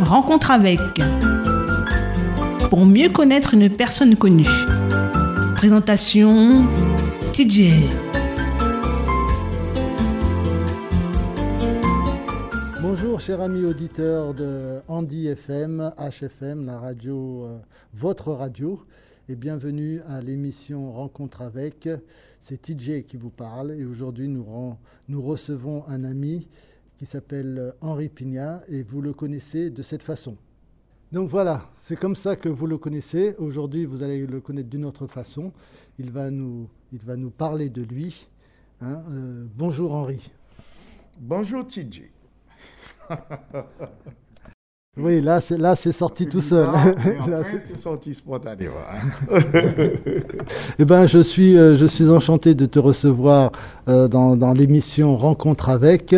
Rencontre avec. Pour mieux connaître une personne connue. Présentation TJ. Bonjour chers amis auditeurs de Andy FM, HFM, la radio, euh, votre radio, et bienvenue à l'émission Rencontre avec. C'est TJ qui vous parle et aujourd'hui nous, recevons un ami qui s'appelle Henri Pignat et vous le connaissez de cette façon. Donc voilà, c'est comme ça que vous le connaissez. Aujourd'hui, vous allez le connaître d'une autre façon. Il va nous, parler de lui. hein. Euh, bonjour Henri. Bonjour TJ. Oui, là, c'est là, c'est sorti tout seul. Là, c'est- sorti spontanément. Eh ben, je suis, euh, je suis enchanté de te recevoir euh, dans, dans l'émission Rencontre avec,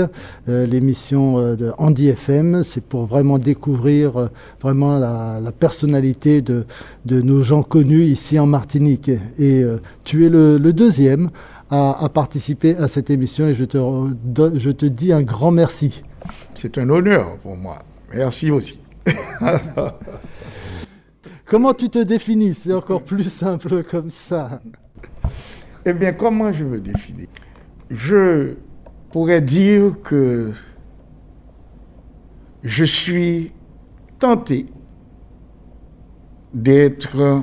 euh, l'émission euh, de Andy FM. C'est pour vraiment découvrir vraiment la, la personnalité de, de nos gens connus ici en Martinique. Et tu es le, le deuxième à, à participer à cette émission et je te, je te dis un grand merci. C'est un honneur pour moi. Merci aussi. Comment tu te définis? C'est encore plus simple comme ça. Eh bien, comment je me définis? Je pourrais dire que je suis tenté d'être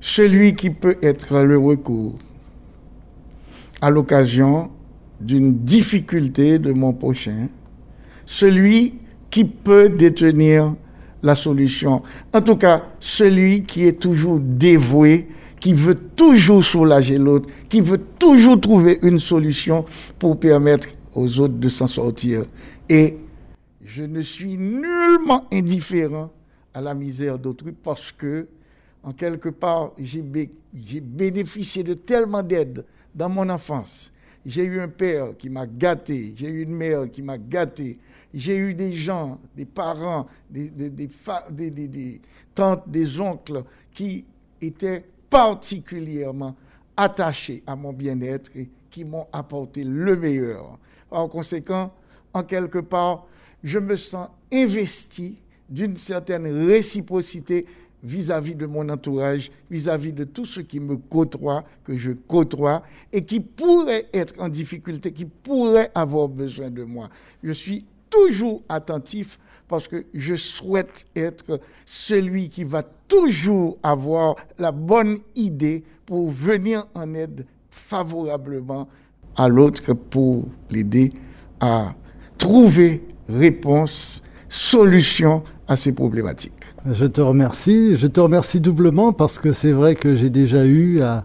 celui qui peut être le recours à l'occasion d'une difficulté de mon prochain, celui qui peut détenir la solution. En tout cas, celui qui est toujours dévoué, qui veut toujours soulager l'autre, qui veut toujours trouver une solution pour permettre aux autres de s'en sortir. Et je ne suis nullement indifférent à la misère d'autrui parce que, en quelque part, j'ai bé- j'ai bénéficié de tellement d'aide dans mon enfance. J'ai eu un père qui m'a gâté, j'ai eu une mère qui m'a gâté, j'ai eu des gens, des parents, des, tantes, des oncles qui étaient particulièrement attachés à mon bien-être et qui m'ont apporté le meilleur. En conséquent, en quelque part, je me sens investi d'une certaine réciprocité vis-à-vis de mon entourage, vis-à-vis de tout ce qui me côtoie, que je côtoie, et qui pourrait être en difficulté, qui pourrait avoir besoin de moi. Je suis toujours attentif parce que je souhaite être celui qui va toujours avoir la bonne idée pour venir en aide favorablement à l'autre pour l'aider à trouver réponse, solution à ses problématiques. Je te remercie. Je te remercie doublement parce que c'est vrai que j'ai déjà eu à,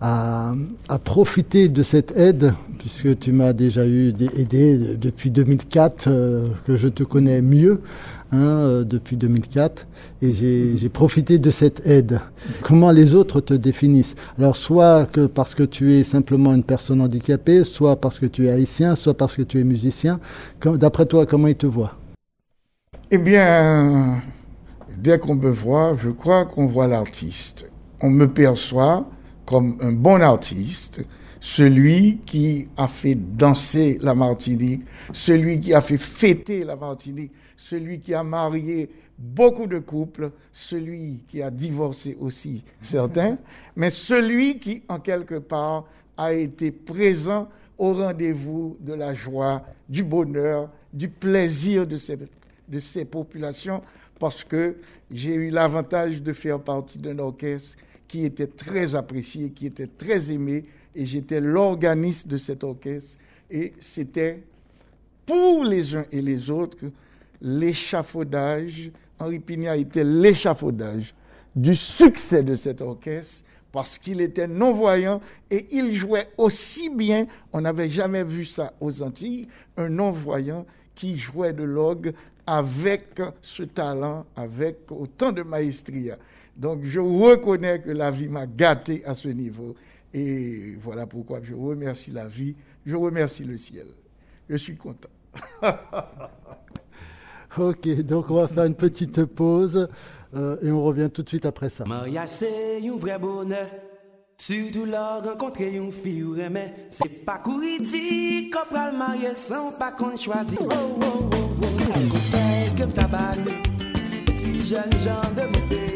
à, à profiter de cette aide, puisque tu m'as déjà eu aidé depuis 2004, euh, que je te connais mieux, hein, euh, depuis 2004, et j'ai j'ai profité de cette aide. Comment les autres te définissent? Alors, soit que parce que tu es simplement une personne handicapée, soit parce que tu es haïtien, soit parce que tu es musicien. D'après toi, comment ils te voient? Eh bien, dès qu'on me voit, je crois qu'on voit l'artiste. On me perçoit comme un bon artiste, celui qui a fait danser la Martinique, celui qui a fait fêter la Martinique, celui qui a marié beaucoup de couples, celui qui a divorcé aussi certains, mais celui qui, en quelque part, a été présent au rendez-vous de la joie, du bonheur, du plaisir de, cette, de ces populations, parce que j'ai eu l'avantage de faire partie d'un orchestre qui était très apprécié, qui était très aimé, et j'étais l'organiste de cet orchestre, et c'était pour les uns et les autres l'échafaudage. Henri Pignat était l'échafaudage du succès de cet orchestre parce qu'il était non-voyant et il jouait aussi bien, on n'avait jamais vu ça aux Antilles, un non-voyant qui jouait de l'orgue avec ce talent, avec autant de maestria. Donc je reconnais que la vie m'a gâté à ce niveau. Et voilà pourquoi je remercie la vie, je remercie le ciel. Je suis content. Ok, donc on va faire une petite pause euh, et on revient tout de suite après ça. Maria c'est un vrai bonheur. Surtout leur rencontrer une fille ou remè C'est pas courir dit Qu'on pral marier sans pas qu'on choisit Oh oh oh oh Conseil que t'abonne Si jeune gens de mon pays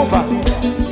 De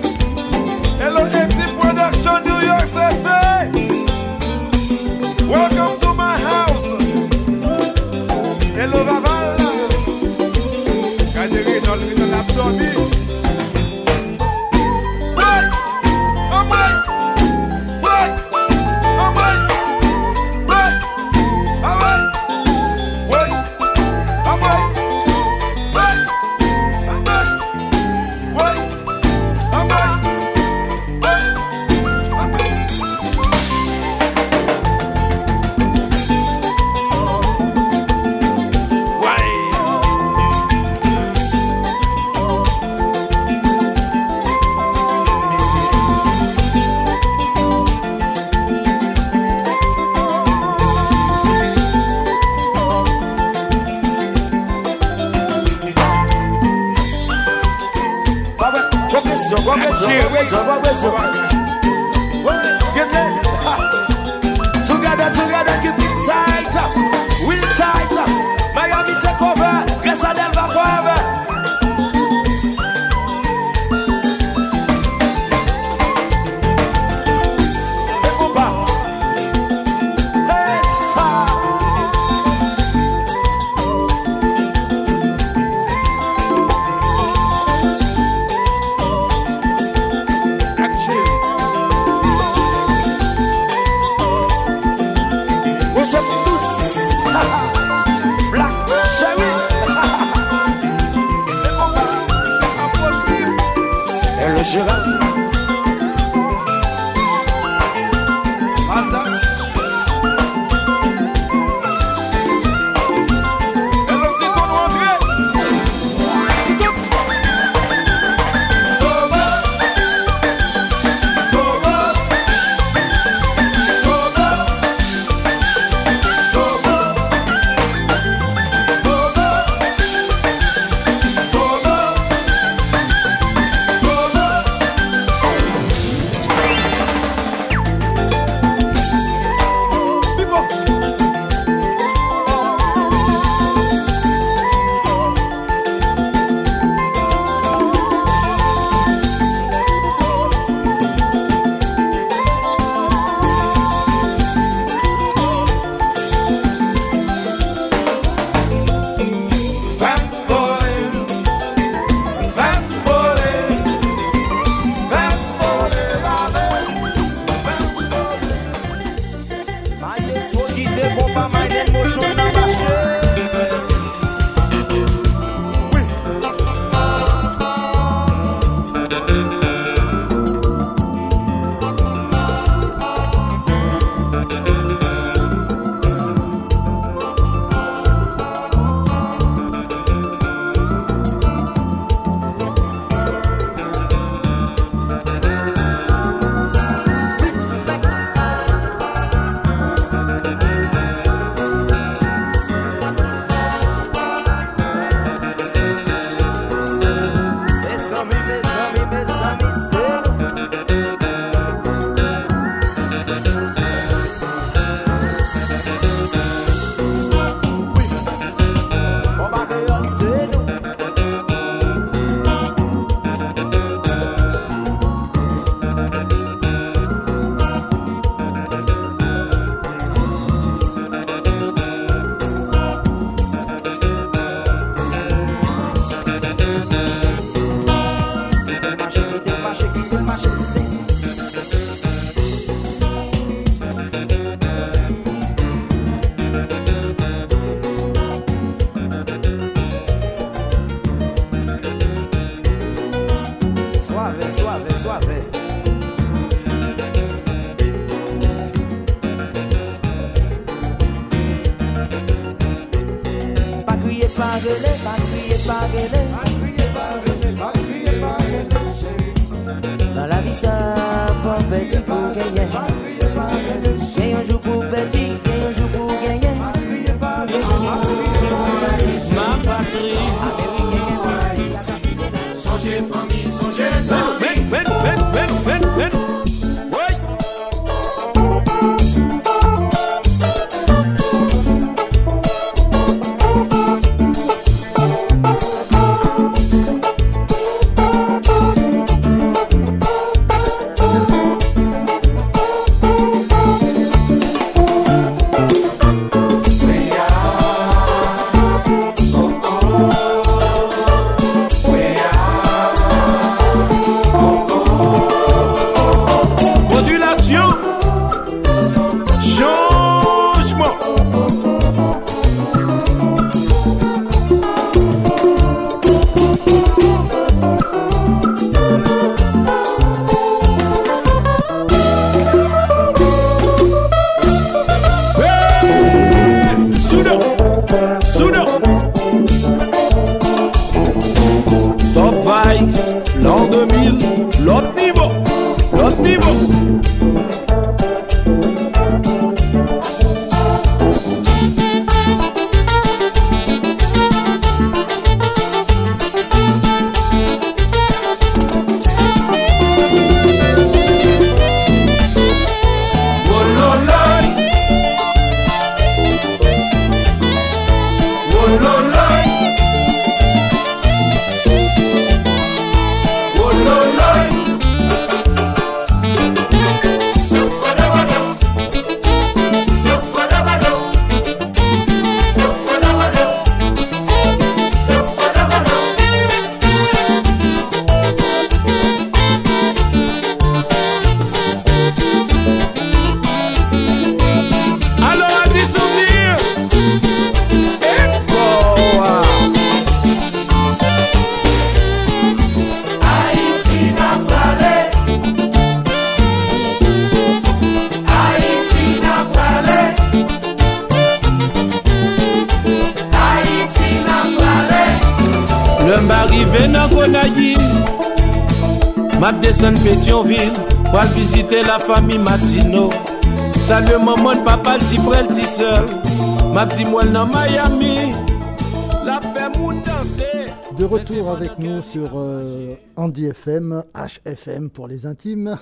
De retour avec nous sur euh, Andy FM, HFM pour les intimes,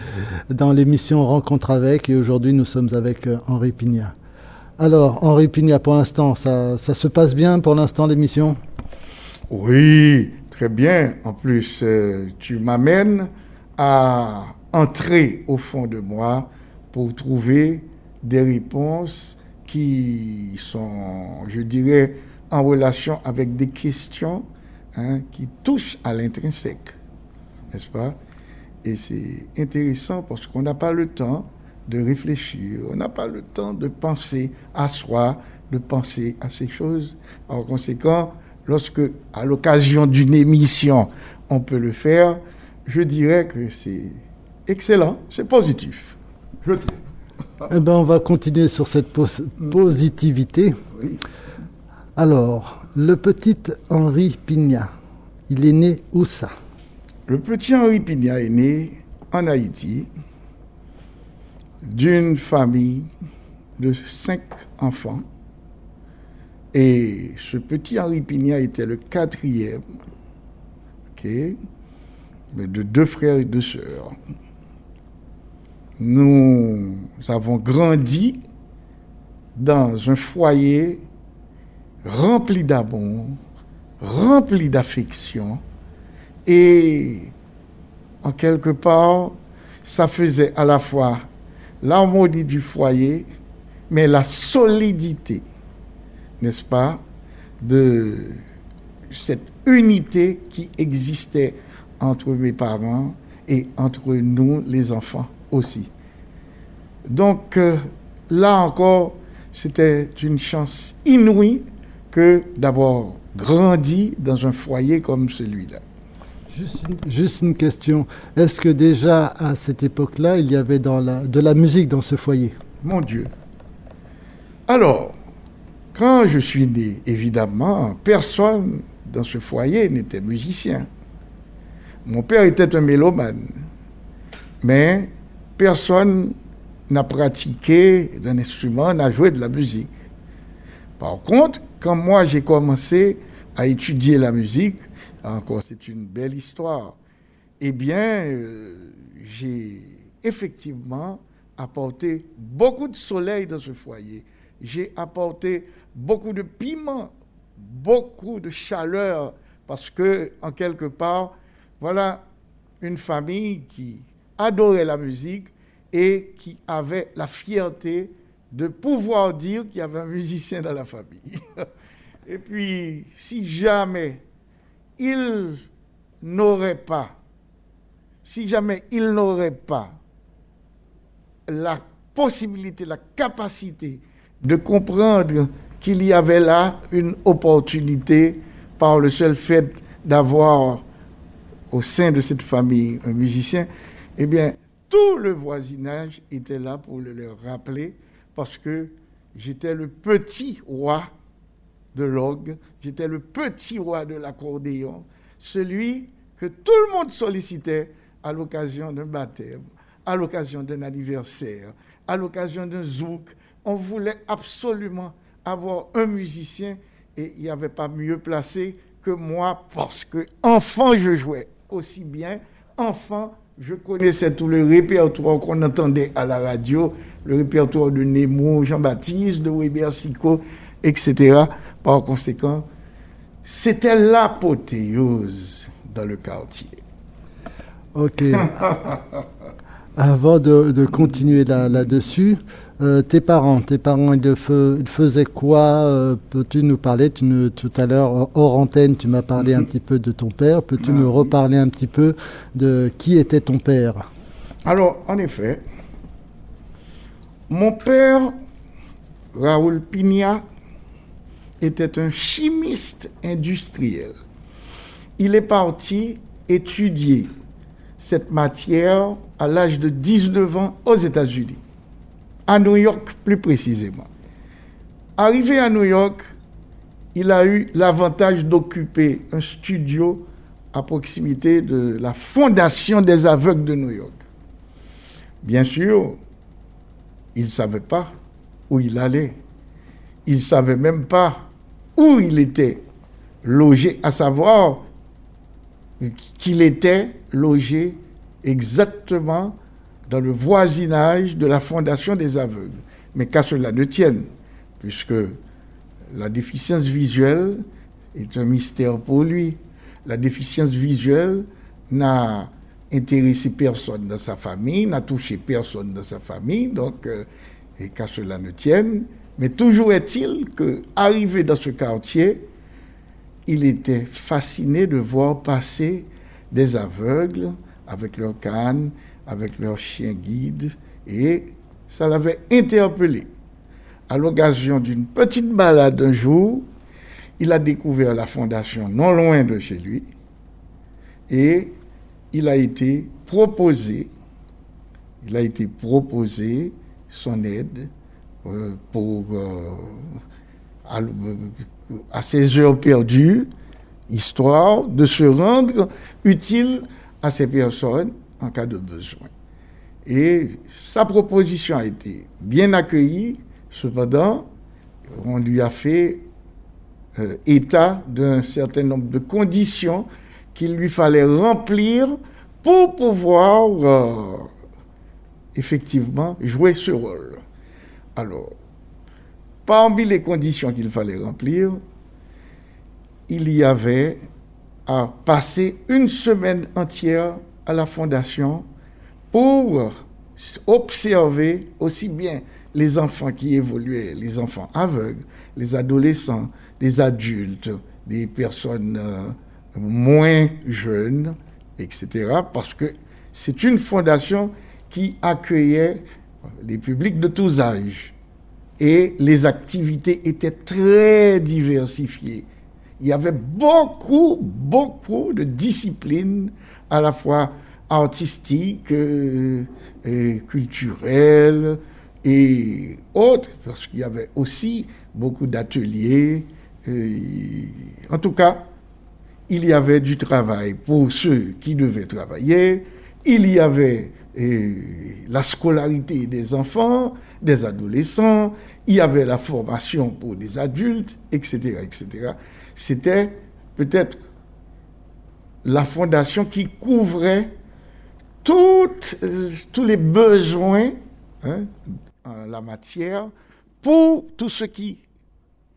dans l'émission Rencontre avec. Et aujourd'hui, nous sommes avec euh, Henri Pignat. Alors, Henri Pignat, pour l'instant, ça, ça se passe bien pour l'instant l'émission? Oui, très bien. En plus, euh, tu m'amènes à entrer au fond de moi pour trouver des réponses qui sont, je dirais, en relation avec des questions hein, qui touchent à l'intrinsèque, n'est-ce pas? Et c'est intéressant parce qu'on n'a pas le temps de réfléchir, on n'a pas le temps de penser à soi, de penser à ces choses. En conséquent, lorsque, à l'occasion d'une émission, on peut le faire, je dirais que c'est excellent, c'est positif. Je trouve. Eh ben, on va continuer sur cette pos- positivité. Oui. Alors, le petit Henri Pignat, il est né où ça? Le petit Henri Pignat est né en Haïti d'une famille de cinq enfants. Et ce petit Henri Pignat était le quatrième de deux frères et deux sœurs. Nous avons grandi dans un foyer rempli d'amour, rempli d'affection, et en quelque part, ça faisait à la fois l'harmonie du foyer, mais la solidité, n'est-ce pas, de cette unité qui existait entre mes parents et entre nous, les enfants aussi. Donc euh, là encore, c'était une chance inouïe que d'avoir grandi dans un foyer comme celui-là. Juste une, juste une question. Est-ce que déjà à cette époque-là, il y avait dans la, de la musique dans ce foyer? Mon Dieu. Alors, quand je suis né, évidemment, personne dans ce foyer n'était musicien. Mon père était un mélomane, mais personne n'a pratiqué d'un instrument, n'a joué de la musique. Par contre, quand moi j'ai commencé à étudier la musique, encore c'est une belle histoire, eh bien, euh, j'ai effectivement apporté beaucoup de soleil dans ce foyer. J'ai apporté beaucoup de piment, beaucoup de chaleur, parce que, en quelque part, voilà une famille qui adorait la musique et qui avait la fierté de pouvoir dire qu'il y avait un musicien dans la famille. Et puis, si jamais il n'aurait pas, si jamais il n'aurait pas la possibilité, la capacité de comprendre qu'il y avait là une opportunité par le seul fait d'avoir au sein de cette famille un musicien, eh bien, tout le voisinage était là pour le rappeler parce que j'étais le petit roi de l'orgue, j'étais le petit roi de l'accordéon, celui que tout le monde sollicitait à l'occasion d'un baptême, à l'occasion d'un anniversaire, à l'occasion d'un zouk. On voulait absolument avoir un musicien et il n'y avait pas mieux placé que moi parce que enfant je jouais aussi bien, enfant je connaissais tout le répertoire qu'on entendait à la radio, le répertoire de Nemo, Jean-Baptiste, de Weber Sico, etc. Par conséquent, c'était l'apothéose dans le quartier. Ok. Avant de, continuer là-dessus, euh, tes parents, tes parents, ils, faisaient quoi euh, Peux-tu nous parler? Tu Tout à l'heure, hors antenne, tu m'as parlé un mhm. petit peu de ton père. Peux-tu ah nous reparler un petit peu de qui était ton père? Alors, en effet, mon père, Raoul Pigna, était un chimiste industriel. Il est parti étudier cette matière à l'âge de 19 ans aux États-Unis à New York plus précisément. Arrivé à New York, il a eu l'avantage d'occuper un studio à proximité de la Fondation des aveugles de New York. Bien sûr, il ne savait pas où il allait. Il ne savait même pas où il était logé, à savoir qu'il était logé exactement dans le voisinage de la Fondation des aveugles. Mais qu'à cela ne tienne, puisque la déficience visuelle est un mystère pour lui. La déficience visuelle n'a intéressé personne dans sa famille, n'a touché personne dans sa famille, donc, euh, qu'à cela ne tienne. Mais toujours est-il que, arrivé dans ce quartier, il était fasciné de voir passer des aveugles avec leurs cannes avec leur chien guide et ça l'avait interpellé. À l'occasion d'une petite balade un jour, il a découvert la fondation non loin de chez lui et il a été proposé, il a été proposé son aide euh, pour euh, à, à ses heures perdues, histoire de se rendre utile à ces personnes en cas de besoin. Et sa proposition a été bien accueillie, cependant, on lui a fait euh, état d'un certain nombre de conditions qu'il lui fallait remplir pour pouvoir euh, effectivement jouer ce rôle. Alors, parmi les conditions qu'il fallait remplir, il y avait à passer une semaine entière à la fondation pour observer aussi bien les enfants qui évoluaient, les enfants aveugles, les adolescents, les adultes, les personnes euh, moins jeunes, etc. Parce que c'est une fondation qui accueillait les publics de tous âges. Et les activités étaient très diversifiées. Il y avait beaucoup, beaucoup de disciplines, à la fois artistiques, euh, culturelles et autres, parce qu'il y avait aussi beaucoup d'ateliers. En tout cas, il y avait du travail pour ceux qui devaient travailler, il y avait la scolarité des enfants, des adolescents, il y avait la formation pour des adultes, etc. etc. C'était peut-être la fondation qui couvrait tous les besoins hein, en la matière pour tous ceux qui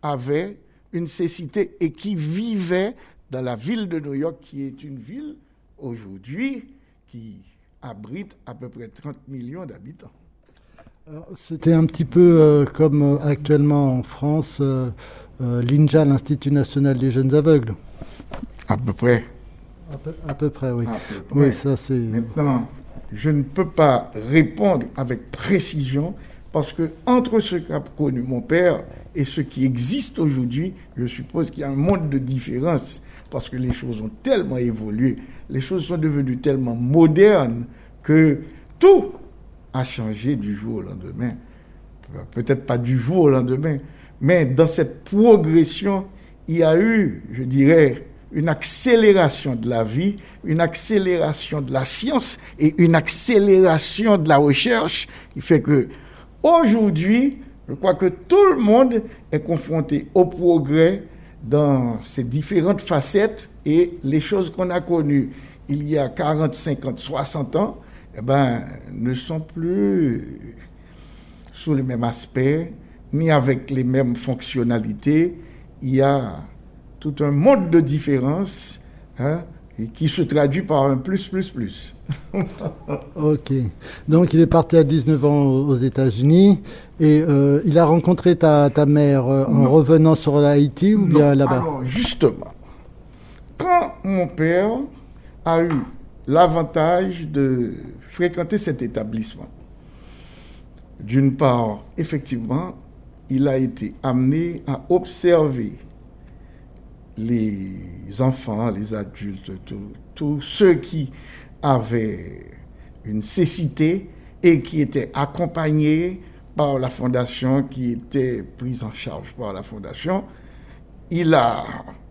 avaient une nécessité et qui vivaient dans la ville de New York, qui est une ville aujourd'hui qui abrite à peu près 30 millions d'habitants. C'était un petit peu euh, comme euh, actuellement en France, euh, l'INJA, l'Institut national des jeunes aveugles. À peu près. À peu, près, oui. Oui, ça c'est. Maintenant, je ne peux pas répondre avec précision parce que entre ce qu'a connu mon père et ce qui existe aujourd'hui, je suppose qu'il y a un monde de différence parce que les choses ont tellement évolué, les choses sont devenues tellement modernes que tout a changé du jour au lendemain. Peut-être pas du jour au lendemain, mais dans cette progression, il y a eu, je dirais, une accélération de la vie, une accélération de la science et une accélération de la recherche qui fait que aujourd'hui, je crois que tout le monde est confronté au progrès dans ses différentes facettes et les choses qu'on a connues il y a 40, 50, 60 ans, eh ben, ne sont plus sous le même aspect, ni avec les mêmes fonctionnalités. Il y a tout un monde de différence hein, qui se traduit par un plus, plus, plus. ok. Donc il est parti à 19 ans aux États-Unis et euh, il a rencontré ta, ta mère euh, en revenant sur Haïti ou bien là-bas? Justement, quand mon père a eu l'avantage de fréquenter cet établissement. D'une part, effectivement, il a été amené à observer les enfants, les adultes, tous ceux qui avaient une cécité et qui étaient accompagnés par la fondation, qui étaient pris en charge par la fondation. Il a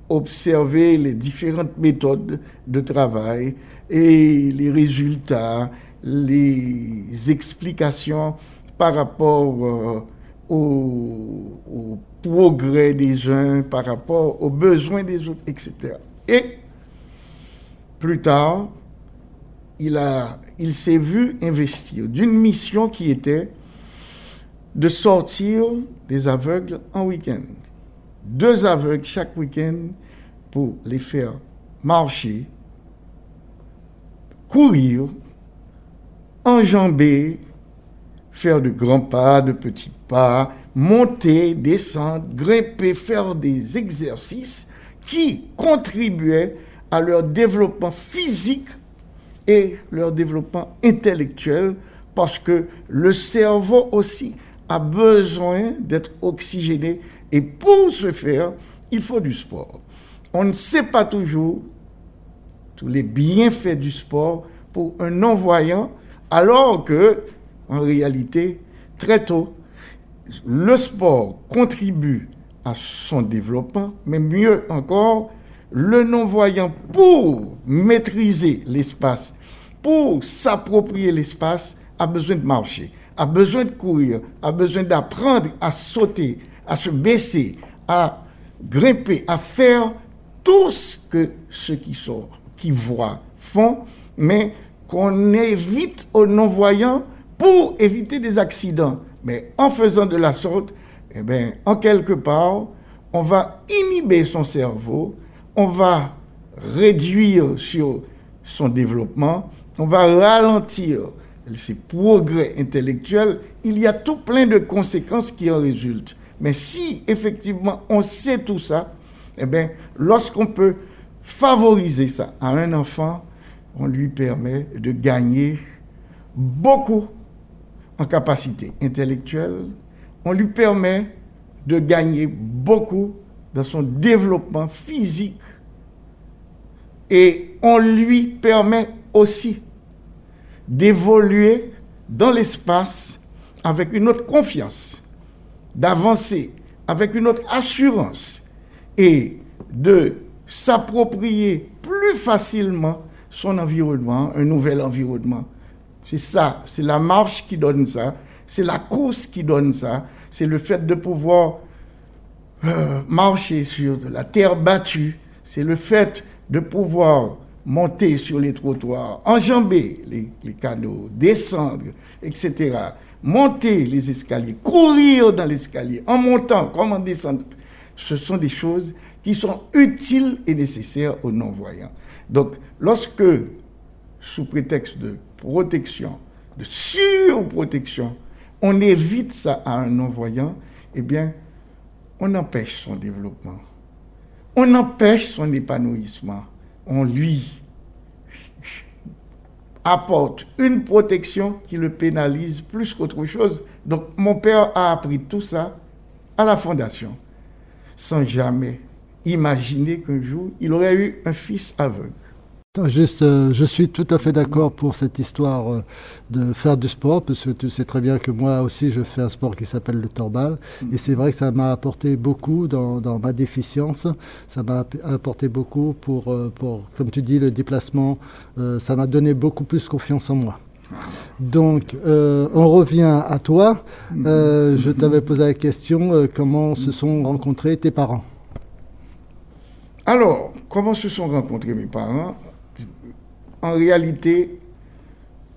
observé les différentes méthodes de travail et les résultats, les explications par rapport euh, au, progrès des uns, par rapport aux besoins des autres, etc. Et plus tard, il, il s'est vu investir d'une mission qui était de sortir des aveugles en week-end. Deux aveugles chaque week-end pour les faire marcher courir, enjamber, faire de grands pas, de petits pas, monter, descendre, grimper, faire des exercices qui contribuaient à leur développement physique et leur développement intellectuel parce que le cerveau aussi a besoin d'être oxygéné et pour ce faire, il faut du sport. On ne sait pas toujours tous les bienfaits du sport pour un non-voyant, alors que, en réalité, très tôt, le sport contribue à son développement, mais mieux encore, le non-voyant, pour maîtriser l'espace, pour s'approprier l'espace, a besoin de marcher, a besoin de courir, a besoin d'apprendre à sauter, à se baisser, à grimper, à faire tout ce que ceux qui sont qui voient font, mais qu'on évite aux non-voyants pour éviter des accidents. Mais en faisant de la sorte, eh bien, en quelque part, on va inhiber son cerveau, on va réduire sur son développement, on va ralentir ses progrès intellectuels. Il y a tout plein de conséquences qui en résultent. Mais si effectivement on sait tout ça, eh bien, lorsqu'on peut favoriser ça à un enfant, on lui permet de gagner beaucoup en capacité intellectuelle, on lui permet de gagner beaucoup dans son développement physique. Et on lui permet aussi d'évoluer dans l'espace avec une autre confiance, d'avancer avec une autre assurance et de s'approprier plus facilement son environnement, un nouvel environnement. C'est ça, c'est la marche qui donne ça, c'est la course qui donne ça, c'est le fait de pouvoir euh, marcher sur de la terre battue, c'est le fait de pouvoir monter sur les trottoirs, enjamber les, les canaux, descendre, etc. Monter les escaliers, courir dans l'escalier, en montant comme en descendant. Ce sont des choses qui sont utiles et nécessaires aux non-voyants. Donc, lorsque, sous prétexte de protection, de surprotection, on évite ça à un non-voyant, eh bien, on empêche son développement. On empêche son épanouissement. On lui apporte une protection qui le pénalise plus qu'autre chose. Donc mon père a appris tout ça à la fondation, sans jamais imaginer qu'un jour il aurait eu un fils aveugle. Juste, euh, je suis tout à fait d'accord pour cette histoire euh, de faire du sport, parce que tu sais très bien que moi aussi je fais un sport qui s'appelle le torbal, et c'est vrai que ça m'a apporté beaucoup dans, dans, ma déficience, ça m'a apporté beaucoup pour, euh, pour, comme tu dis, le déplacement, ça m'a donné beaucoup plus confiance en moi. Donc, on revient à toi. je t'avais posé la question, comment se sont rencontrés tes parents? Alors, comment se sont rencontrés mes parents? En réalité,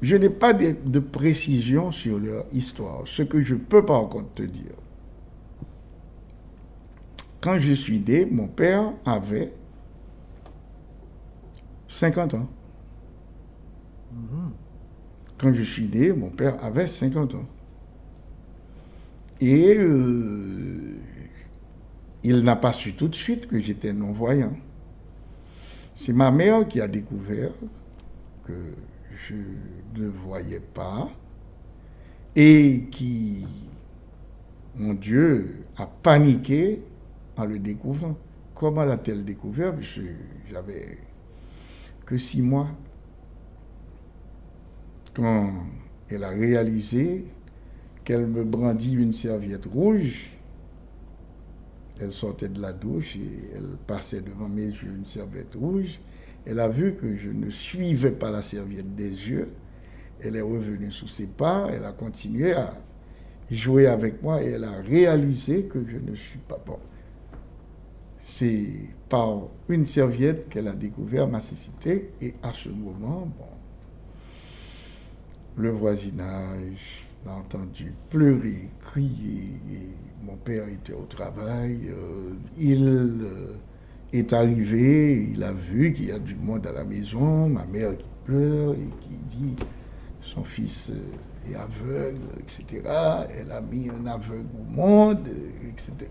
je n'ai pas de, précision sur leur histoire. Ce que je peux par contre te dire, quand je suis né, mon père avait 50 ans. Quand je suis né, mon père avait 50 ans. Et euh, il n'a pas su tout de suite que j'étais non-voyant. C'est ma mère qui a découvert que je ne voyais pas et qui, mon Dieu, a paniqué en le découvrant. Comment l'a-t-elle découvert? J'avais que six mois. Quand elle a réalisé qu'elle me brandit une serviette rouge, elle sortait de la douche et elle passait devant mes yeux une serviette rouge. Elle a vu que je ne suivais pas la serviette des yeux. Elle est revenue sous ses pas, elle a continué à jouer avec moi et elle a réalisé que je ne suis pas bon. C'est par une serviette qu'elle a découvert ma cécité et à ce moment, bon, le voisinage l'a entendu pleurer, crier. mon père était au travail. Euh, il euh, est arrivé, il a vu qu'il y a du monde à la maison, ma mère qui pleure et qui dit son fils est aveugle, etc. Elle a mis un aveugle au monde, etc.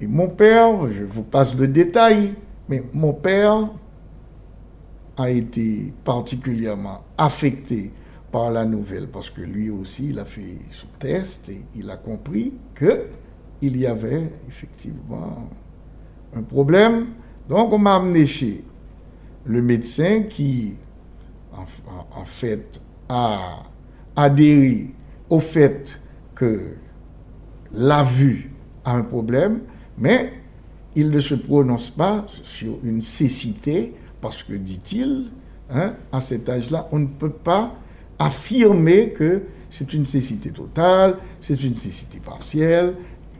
Et mon père, je vous passe le détail, mais mon père a été particulièrement affecté par la nouvelle, parce que lui aussi, il a fait son test et il a compris que il y avait effectivement un problème. Donc on m'a amené chez le médecin qui, en, fait, a adhéré au fait que la vue a un problème, mais il ne se prononce pas sur une cécité, parce que, dit-il, hein, à cet âge-là, on ne peut pas affirmer que c'est une cécité totale, c'est une cécité partielle,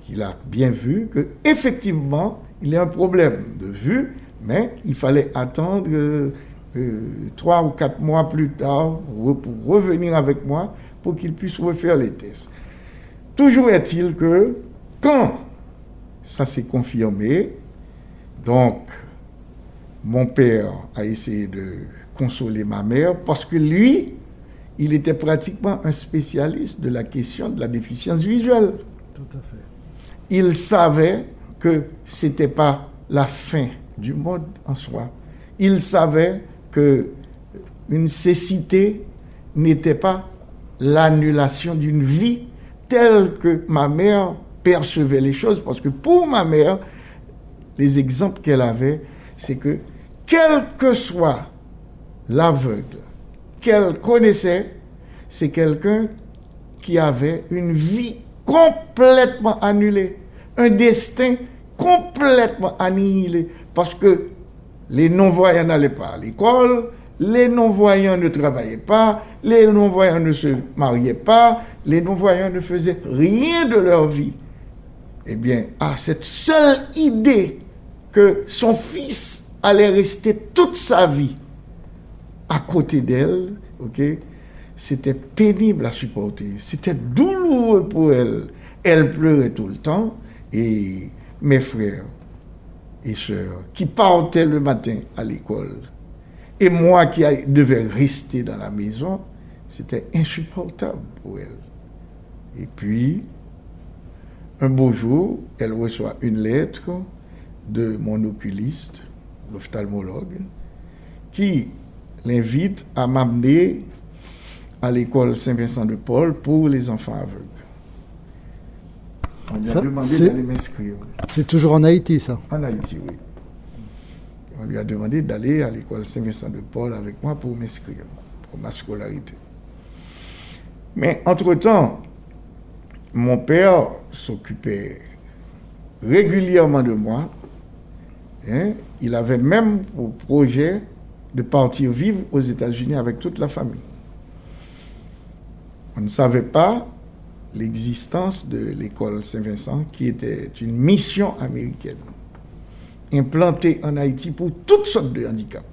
qu'il a bien vu que effectivement il y a un problème de vue, mais il fallait attendre euh, euh, trois ou quatre mois plus tard pour, revenir avec moi pour qu'il puisse refaire les tests. Toujours est-il que quand ça s'est confirmé, donc mon père a essayé de consoler ma mère parce que lui, il était pratiquement un spécialiste de la question de la déficience visuelle. Tout à fait. Il savait que ce n'était pas la fin du monde en soi. Il savait que une cécité n'était pas l'annulation d'une vie telle que ma mère percevait les choses, parce que pour ma mère, les exemples qu'elle avait, c'est que quel que soit l'aveugle qu'elle connaissait, c'est quelqu'un qui avait une vie complètement annulée, un destin complètement annihilé, parce que les non-voyants n'allaient pas à l'école, les non-voyants ne travaillaient pas, les non-voyants ne se mariaient pas, les non-voyants ne faisaient rien de leur vie. Eh bien, à cette seule idée que son fils allait rester toute sa vie à côté d'elle, c'était pénible à supporter, c'était douloureux pour elle. Elle pleurait tout le temps et mes frères et sœurs qui partaient le matin à l'école et moi qui devais rester dans la maison, c'était insupportable pour elle. Et puis, un beau jour, elle reçoit une lettre de mon oculiste, l'ophtalmologue, qui l'invite à m'amener à l'école Saint-Vincent de Paul pour les enfants aveugles. On lui a demandé d'aller m'inscrire. C'est toujours en Haïti, ça En Haïti, oui. On lui a demandé d'aller à l'école Saint-Vincent de Paul avec moi pour m'inscrire, pour ma scolarité. Mais entre-temps, mon père s'occupait régulièrement de moi. Hein. Il avait même pour projet de partir vivre aux États-Unis avec toute la famille. On ne savait pas l'existence de l'école Saint-Vincent, qui était une mission américaine, implantée en Haïti pour toutes sortes de handicaps.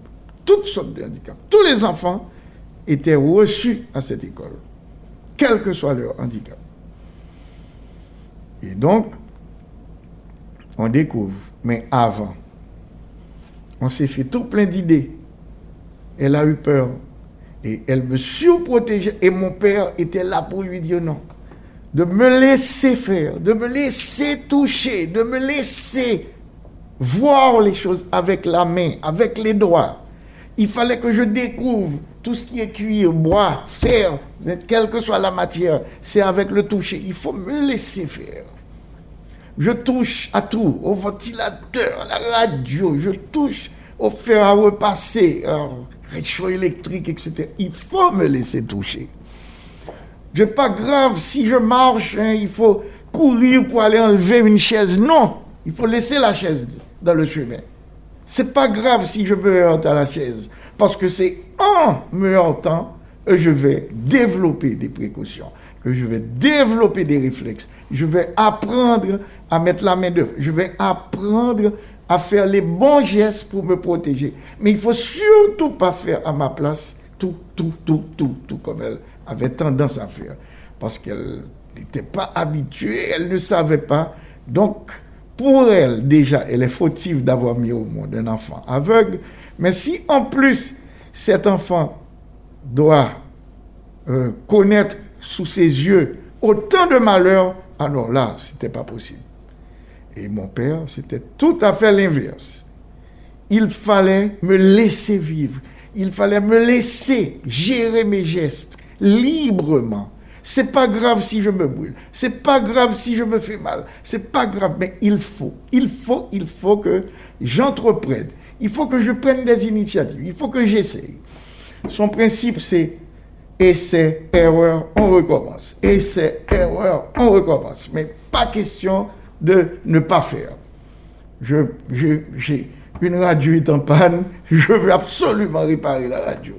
Toutes sortes de handicaps. Tous les enfants étaient reçus à cette école, quel que soit leur handicap. Et donc, on découvre, mais avant, on s'est fait tout plein d'idées. Elle a eu peur. Et elle me surprotégeait. Et mon père était là pour lui dire non. De me laisser faire, de me laisser toucher, de me laisser voir les choses avec la main, avec les doigts. Il fallait que je découvre tout ce qui est cuir, bois, fer, quelle que soit la matière. C'est avec le toucher. Il faut me laisser faire. Je touche à tout, au ventilateur, à la radio, je touche au fer à repasser, réchaud électrique, etc. Il faut me laisser toucher. Je pas grave si je marche, hein, il faut courir pour aller enlever une chaise. Non, il faut laisser la chaise dans le chemin. C'est pas grave si je me heurte à la chaise, parce que c'est en me heurtant que je vais développer des précautions, que je vais développer des réflexes. Je vais apprendre à mettre la main devant. Je vais apprendre à faire les bons gestes pour me protéger. Mais il faut surtout pas faire à ma place tout, tout, tout, tout, tout comme elle avait tendance à faire. Parce qu'elle n'était pas habituée, elle ne savait pas. Donc, pour elle, déjà, elle est fautive d'avoir mis au monde un enfant aveugle. Mais si en plus, cet enfant doit euh, connaître sous ses yeux autant de malheurs, alors là, c'était pas possible. Et mon père, c'était tout à fait l'inverse. Il fallait me laisser vivre. Il fallait me laisser gérer mes gestes librement. C'est pas grave si je me brûle. C'est pas grave si je me fais mal. C'est pas grave, mais il faut, il faut, il faut que j'entreprenne. Il faut que je prenne des initiatives. Il faut que j'essaye. Son principe, c'est essai, erreur, on recommence. Essai, erreur, on recommence. Mais pas question de ne pas faire. Je, j'ai une radio est en panne, je veux absolument réparer la radio.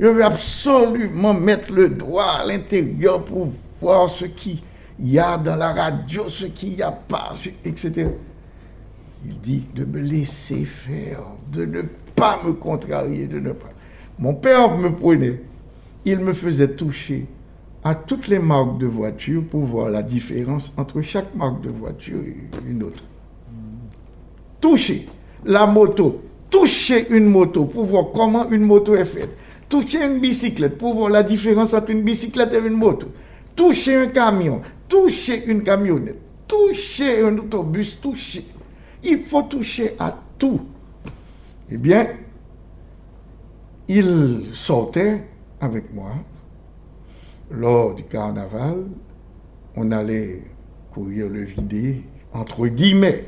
Je veux absolument mettre le doigt à l'intérieur pour voir ce qu'il y a dans la radio, ce qu'il n'y a pas, etc. Il dit de me laisser faire, de ne pas me contrarier, de ne pas. Mon père me prenait, il me faisait toucher à toutes les marques de voitures pour voir la différence entre chaque marque de voiture et une autre. Toucher la moto, toucher une moto pour voir comment une moto est faite. Toucher une bicyclette pour voir la différence entre une bicyclette et une moto. Toucher un camion, toucher une camionnette, toucher un autobus, toucher. Il faut toucher à tout. Eh bien, il sortait avec moi lors du carnaval, on allait courir le vider, entre guillemets.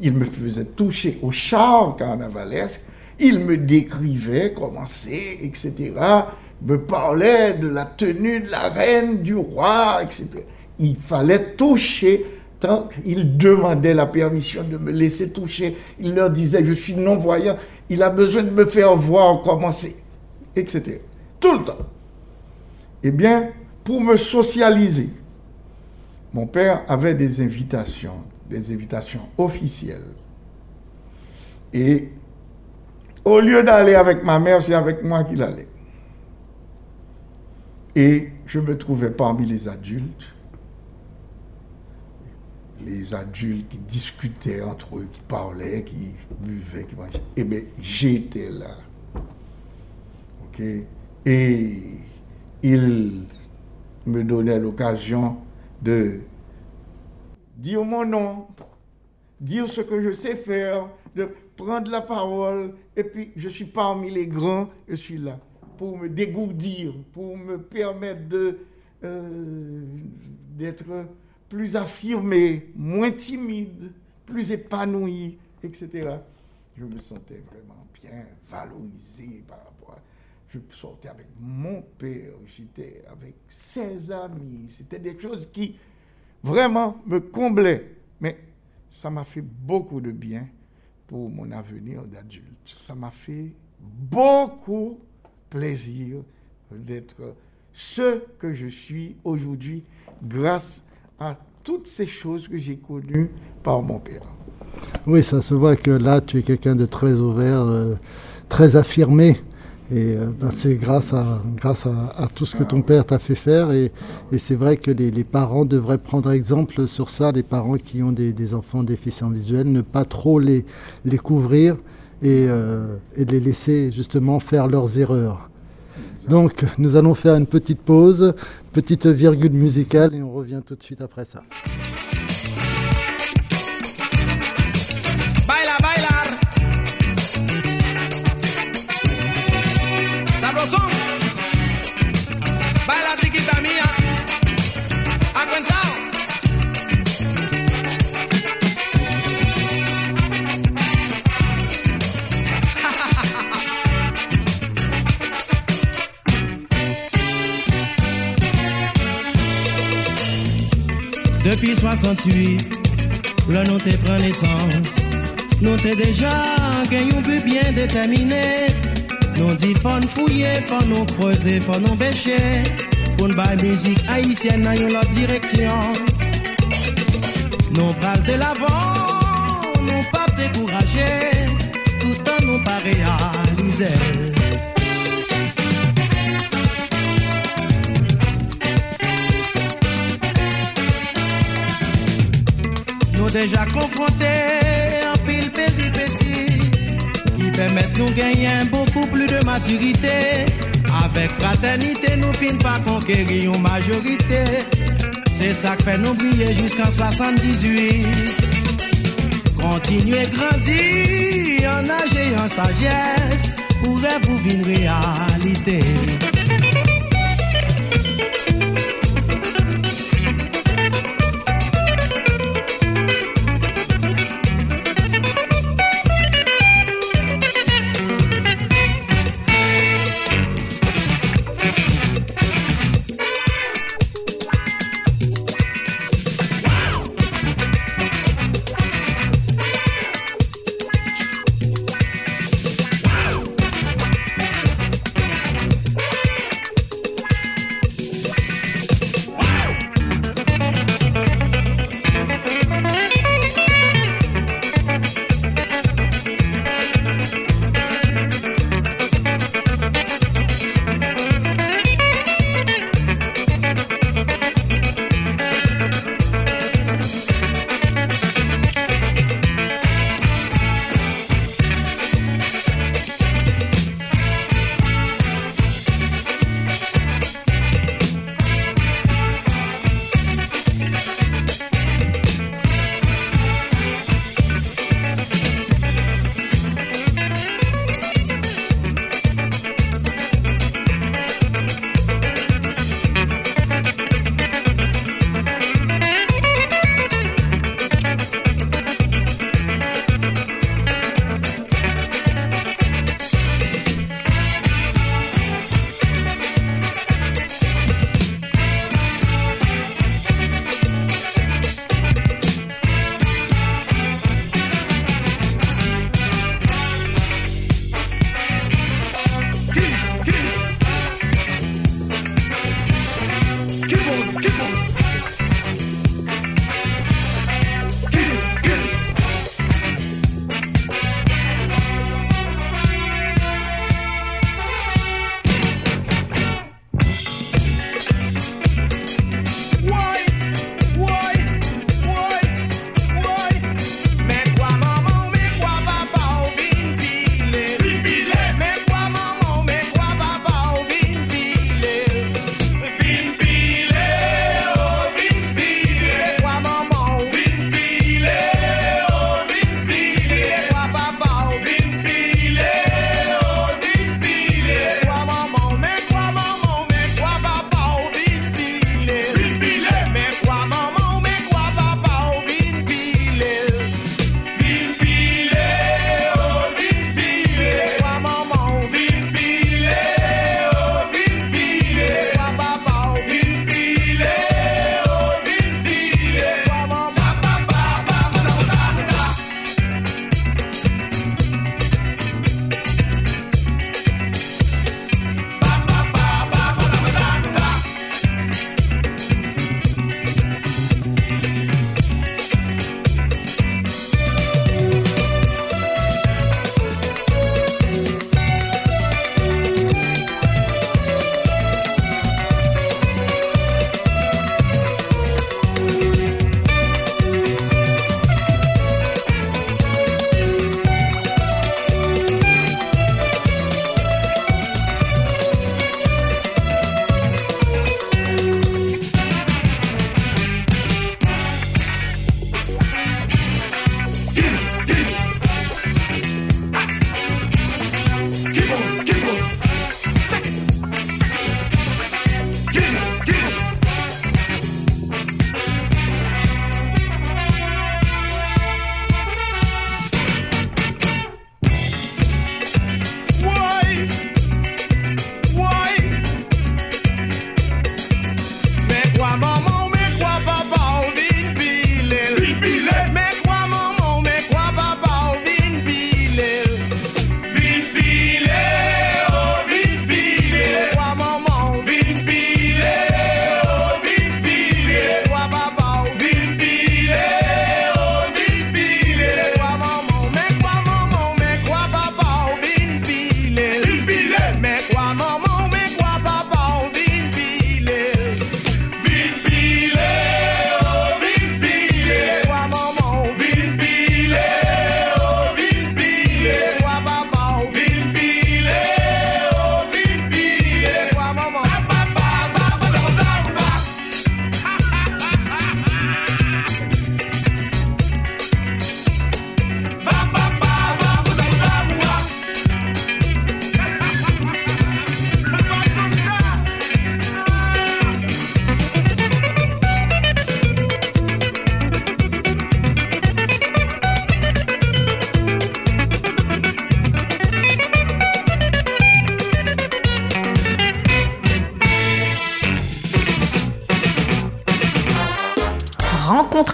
il me faisait toucher au char carnavalesque, il me décrivait comment c'est, etc., me parlait de la tenue de la reine, du roi, etc. Il fallait toucher tant il demandait la permission de me laisser toucher. Il leur disait, je suis non-voyant, il a besoin de me faire voir comment c'est, etc. Tout le temps. Eh bien, pour me socialiser, mon père avait des invitations, des invitations officielles. Et au lieu d'aller avec ma mère, c'est avec moi qu'il allait. Et je me trouvais parmi les adultes, les adultes qui discutaient entre eux, qui parlaient, qui buvaient, qui mangeaient. Eh bien, j'étais là. OK? Et il me donnait l'occasion de dire mon nom, dire ce que je sais faire, de prendre la parole, et puis je suis parmi les grands, je suis là pour me dégourdir, pour me permettre de, euh, d'être plus affirmé, moins timide, plus épanoui, etc. Je me sentais vraiment bien valorisé par rapport à... Je sortais avec mon père, j'étais avec ses amis, c'était des choses qui vraiment me comblaient. Mais ça m'a fait beaucoup de bien pour mon avenir d'adulte. Ça m'a fait beaucoup plaisir d'être ce que je suis aujourd'hui grâce à toutes ces choses que j'ai connues par mon père. Oui, ça se voit que là, tu es quelqu'un de très ouvert, euh, très affirmé. Et euh, ben, c'est grâce, à, grâce à, tout ce que ton père t'a fait faire. Et, c'est vrai que les, parents devraient prendre exemple sur ça, les parents qui ont des, enfants déficients visuels, ne pas trop les, les couvrir et, euh, et les laisser justement faire leurs erreurs. Donc nous allons faire une petite pause, petite virgule musicale et on revient tout de suite après ça. Depuis 68, là nous te pris naissance. Nous t'es déjà gagné but bien déterminé. Nous dit nous fouiller, faut nous creuser, faut nous bêcher. Pour une musique haïtienne dans la direction. Nous parlons de l'avant, nous pas décourager, tout en nous pas réaliser. Déjà confrontés en pile péripéties qui permettent nous gagner beaucoup plus de maturité. Avec fraternité, nous finissons pas conquérir une majorité. C'est ça qui fait nous briller jusqu'en 78. Continuez grandir en âge et en sagesse, pourrez-vous vivre une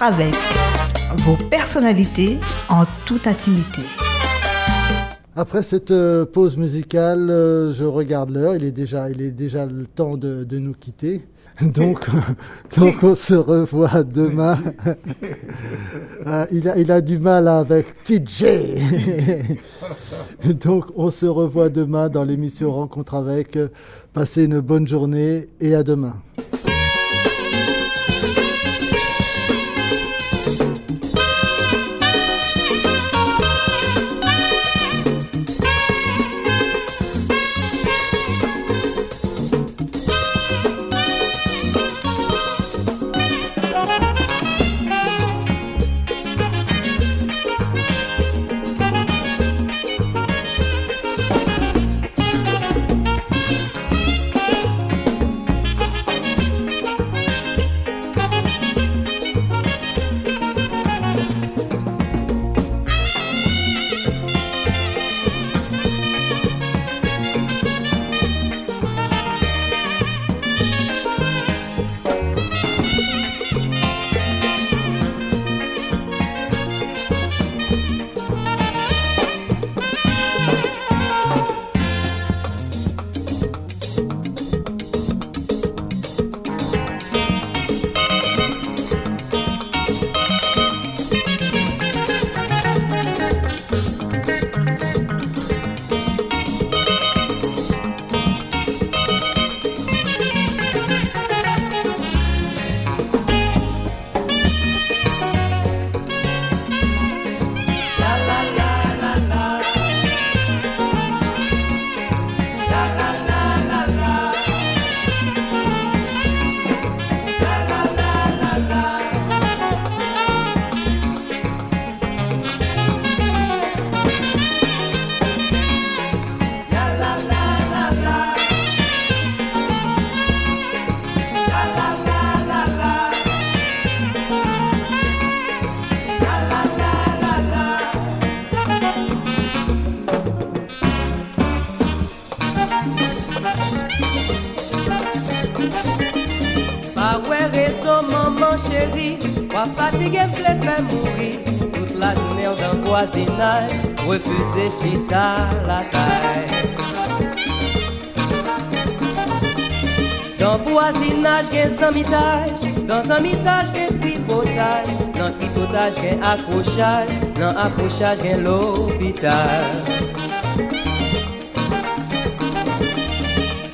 avec vos personnalités en toute intimité. Après cette euh, pause musicale, euh, je regarde l'heure. Il est déjà, il est déjà le temps de, nous quitter. Donc, donc on se revoit demain. Ah, il, a, il a du mal avec TJ. donc on se revoit demain dans l'émission Rencontre avec. Passez une bonne journée et à demain. Pas fatigué, flé fait mourir. Toute la journée dans le voisinage, refuser chita la caille. Dans le voisinage, il un mitage, dans un mitage, il tripotage, dans tripotage, il accrochage, dans accrochage, il l'hôpital.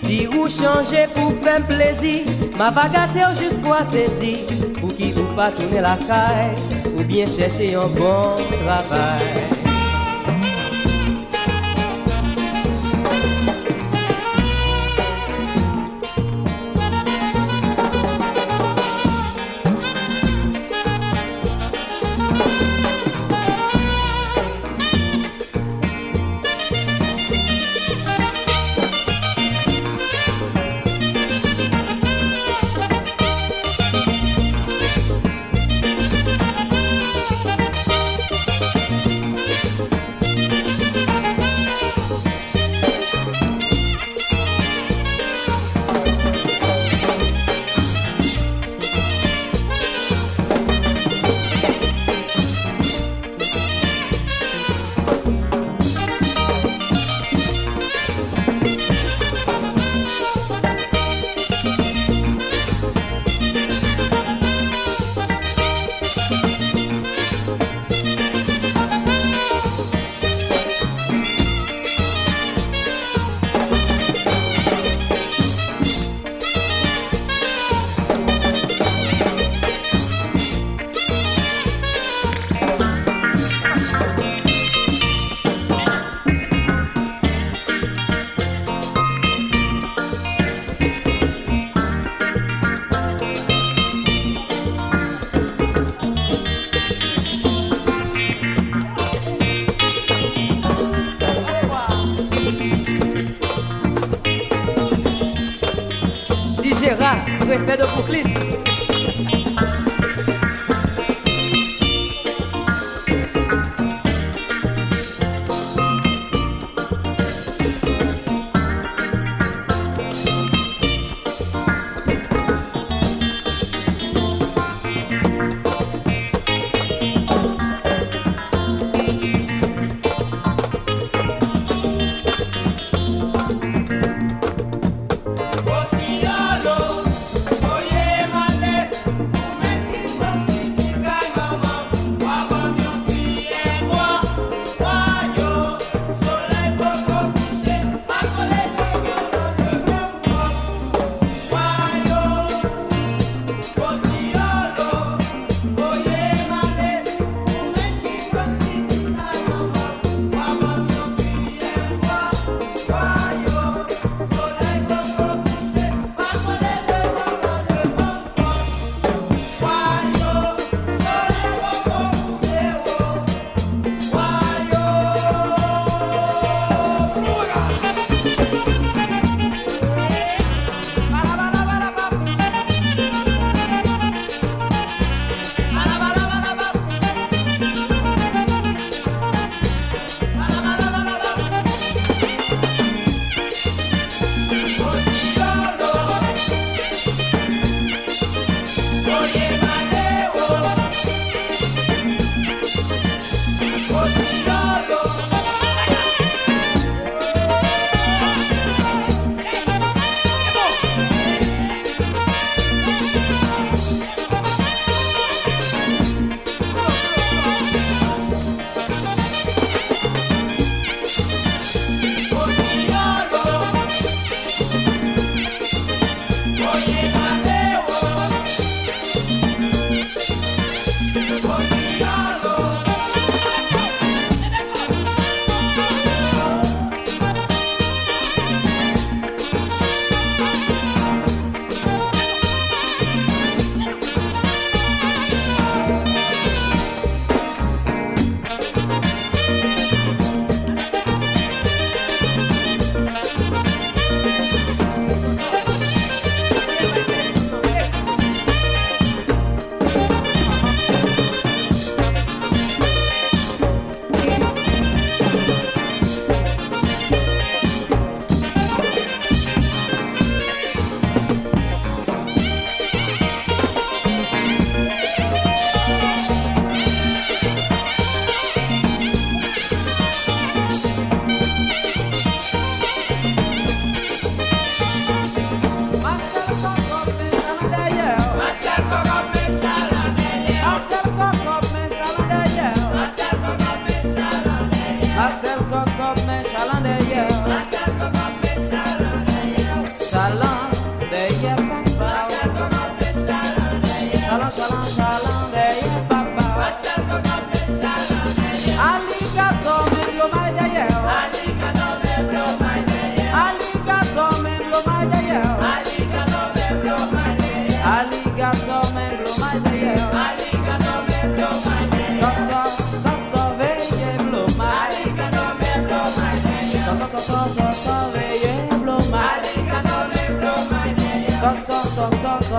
Si vous changez pour faire plaisir, ma bagatelle jusqu'à vous pas tourner la caille, ou bien chercher un bon travail.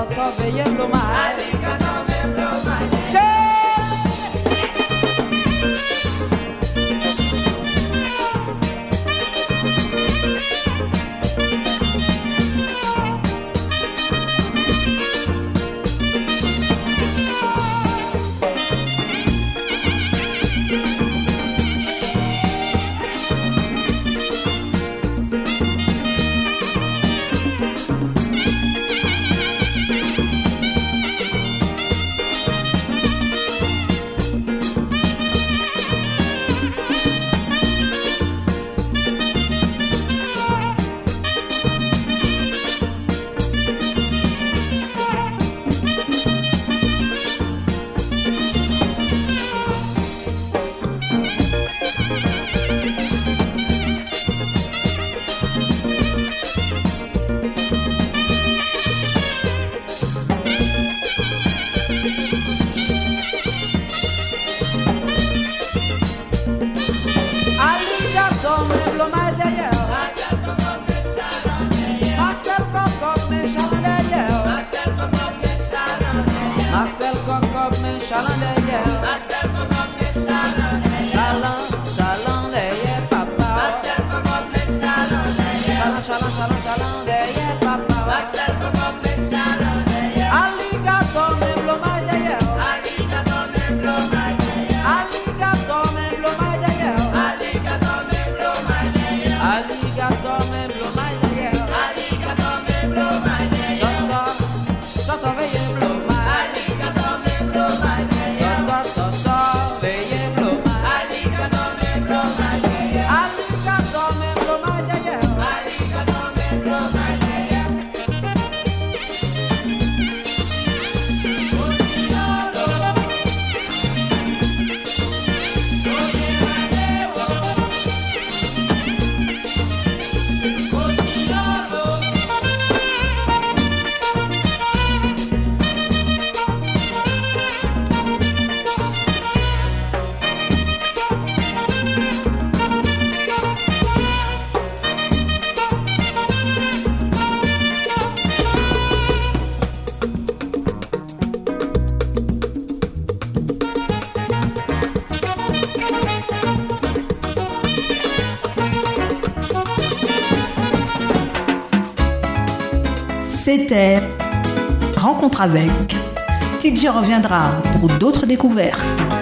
los cabellos más. C'était avec. TJ reviendra pour d'autres découvertes.